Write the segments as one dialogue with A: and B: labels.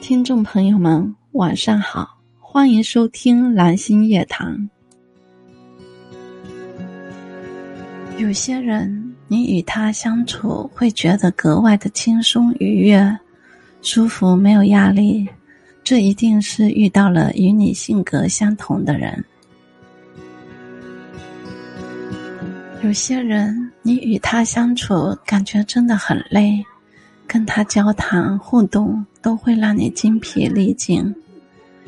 A: 听众朋友们，晚上好，欢迎收听蓝星夜谈。有些人，你与他相处会觉得格外的轻松愉悦、舒服，没有压力，这一定是遇到了与你性格相同的人。有些人，你与他相处感觉真的很累。跟他交谈互动都会让你精疲力尽，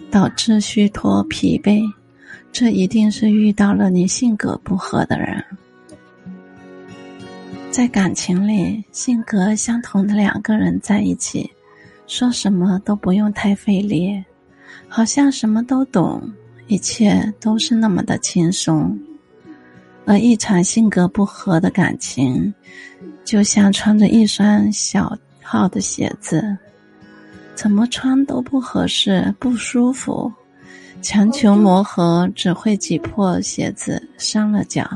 A: 导致虚脱疲惫，这一定是遇到了你性格不合的人。在感情里，性格相同的两个人在一起，说什么都不用太费力，好像什么都懂，一切都是那么的轻松。而一场性格不合的感情，就像穿着一双小。好的鞋子，怎么穿都不合适，不舒服。强求磨合，只会挤破鞋子，伤了脚。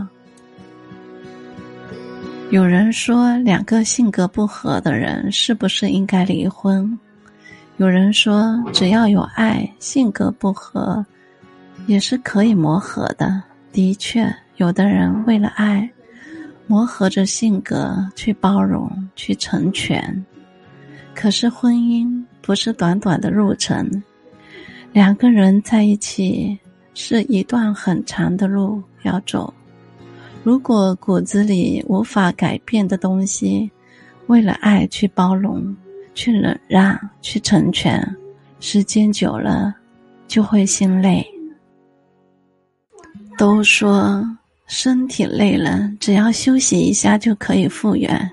A: 有人说，两个性格不合的人是不是应该离婚？有人说，只要有爱，性格不合也是可以磨合的。的确，有的人为了爱，磨合着性格去包容，去成全。可是婚姻不是短短的路程，两个人在一起是一段很长的路要走。如果骨子里无法改变的东西，为了爱去包容、去忍让、去成全，时间久了就会心累。都说身体累了，只要休息一下就可以复原。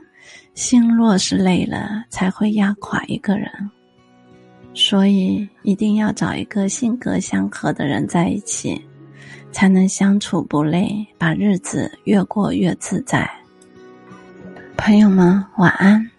A: 心若是累了，才会压垮一个人。所以一定要找一个性格相合的人在一起，才能相处不累，把日子越过越自在。朋友们，晚安。